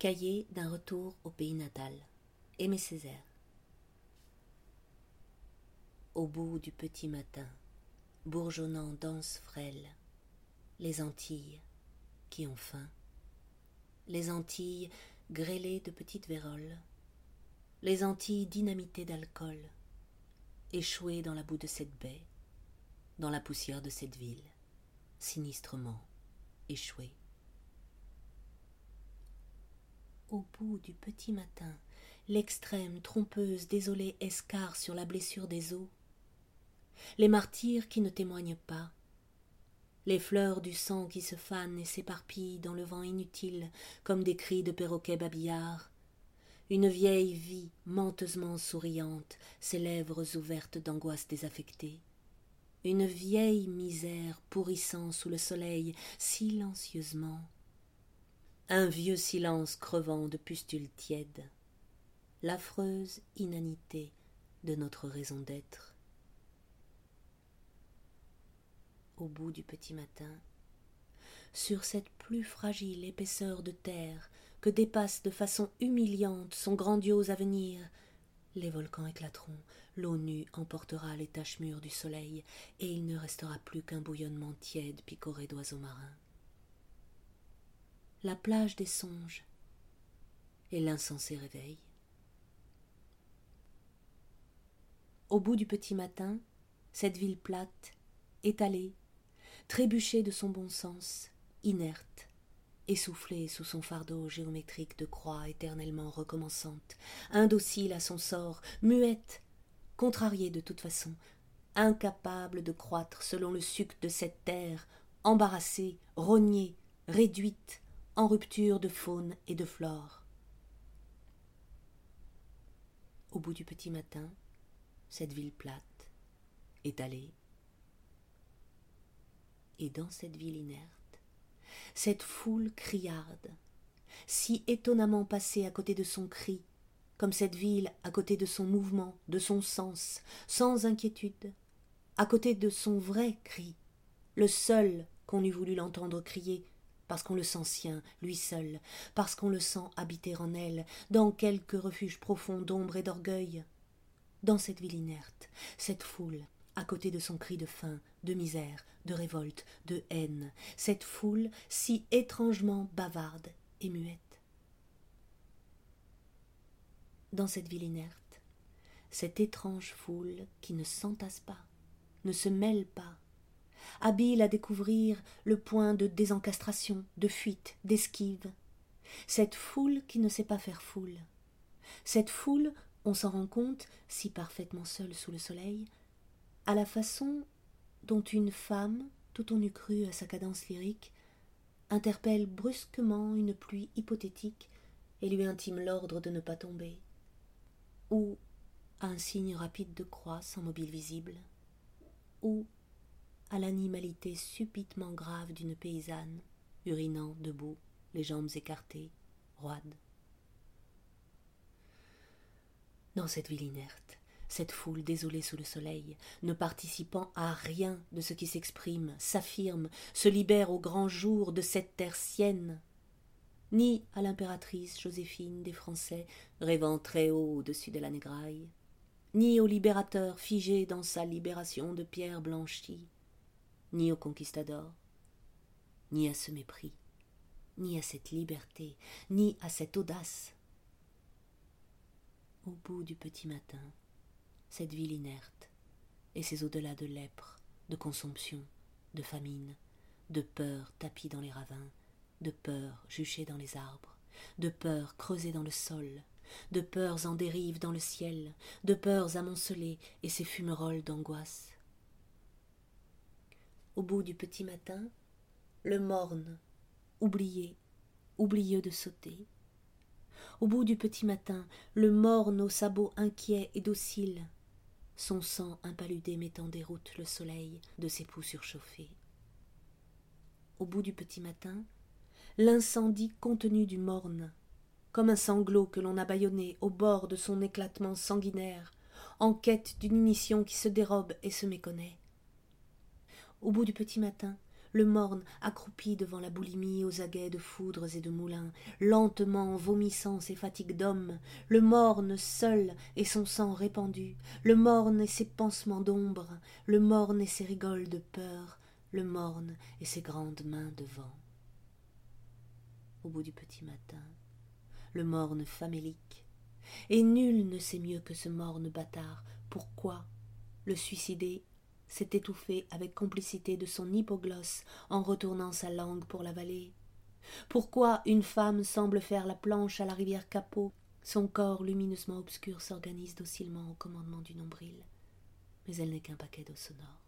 Cahier d'un retour au pays natal. Aimé Césaire. Au bout du petit matin, bourgeonnant danse frêle, les Antilles qui ont faim, les Antilles grêlées de petites véroles, les Antilles dynamitées d'alcool, échouées dans la boue de cette baie, dans la poussière de cette ville, sinistrement échouées. Au bout du petit matin, l'extrême trompeuse désolée escarre sur la blessure des eaux. Les martyrs qui ne témoignent pas, les fleurs du sang qui se fanent et s'éparpillent dans le vent inutile comme des cris de perroquets babillards, une vieille vie menteusement souriante, ses lèvres ouvertes d'angoisse désaffectée, une vieille misère pourrissant sous le soleil silencieusement, un vieux silence crevant de pustules tièdes, l'affreuse inanité de notre raison d'être. Au bout du petit matin, sur cette plus fragile épaisseur de terre que dépasse de façon humiliante son grandiose avenir, les volcans éclateront, l'eau nue emportera les taches mûres du soleil, et il ne restera plus qu'un bouillonnement tiède picoré d'oiseaux marins la plage des songes et l'insensé réveil. Au bout du petit matin, cette ville plate, étalée, trébuchée de son bon sens, inerte, essoufflée sous son fardeau géométrique de croix éternellement recommençante, indocile à son sort, muette, contrariée de toute façon, incapable de croître selon le suc de cette terre, embarrassée, rognée, réduite, en rupture de faune et de flore. Au bout du petit matin, cette ville plate, étalée, et dans cette ville inerte, cette foule criarde, si étonnamment passée à côté de son cri, comme cette ville à côté de son mouvement, de son sens, sans inquiétude, à côté de son vrai cri, le seul qu'on eût voulu l'entendre crier, parce qu'on le sent sien, lui seul, parce qu'on le sent habiter en elle, dans quelque refuge profond d'ombre et d'orgueil. Dans cette ville inerte, cette foule, à côté de son cri de faim, de misère, de révolte, de haine, cette foule si étrangement bavarde et muette. Dans cette ville inerte, cette étrange foule qui ne s'entasse pas, ne se mêle pas, habile à découvrir le point de désencastration, de fuite, d'esquive. Cette foule qui ne sait pas faire foule. Cette foule, on s'en rend compte, si parfaitement seule sous le soleil, à la façon dont une femme, tout on eût cru à sa cadence lyrique, interpelle brusquement une pluie hypothétique et lui intime l'ordre de ne pas tomber, ou à un signe rapide de croix sans mobile visible, ou à l'animalité subitement grave d'une paysanne, urinant debout, les jambes écartées, roide. Dans cette ville inerte, cette foule désolée sous le soleil, ne participant à rien de ce qui s'exprime, s'affirme, se libère au grand jour de cette terre sienne, ni à l'impératrice Joséphine des Français, rêvant très haut au-dessus de la négraille, ni au libérateur figé dans sa libération de pierre blanchie, ni au conquistador, ni à ce mépris, ni à cette liberté, ni à cette audace. Au bout du petit matin, cette ville inerte, et ces au-delà de lèpre, de consomption, de famine, de peur tapis dans les ravins, de peur juchée dans les arbres, de peur creusée dans le sol, de peurs en dérive dans le ciel, de peurs amoncelées et ces fumerolles d'angoisse au bout du petit matin, le morne, oublié, oublieux de sauter. Au bout du petit matin, le morne aux sabots inquiets et dociles, son sang impaludé mettant déroute le soleil de ses poux surchauffés. Au bout du petit matin, l'incendie contenu du morne, comme un sanglot que l'on a bâillonné au bord de son éclatement sanguinaire, en quête d'une ignition qui se dérobe et se méconnaît au bout du petit matin, le morne accroupi devant la boulimie aux aguets de foudres et de moulins lentement vomissant ses fatigues d'homme le morne seul et son sang répandu le morne et ses pansements d'ombre le morne et ses rigoles de peur le morne et ses grandes mains de vent. Au bout du petit matin le morne famélique et nul ne sait mieux que ce morne bâtard pourquoi le suicidé s'est étouffé avec complicité de son hypoglosse en retournant sa langue pour l'avaler. Pourquoi une femme semble faire la planche à la rivière Capot son corps lumineusement obscur s'organise docilement au commandement du nombril. Mais elle n'est qu'un paquet d'eau sonore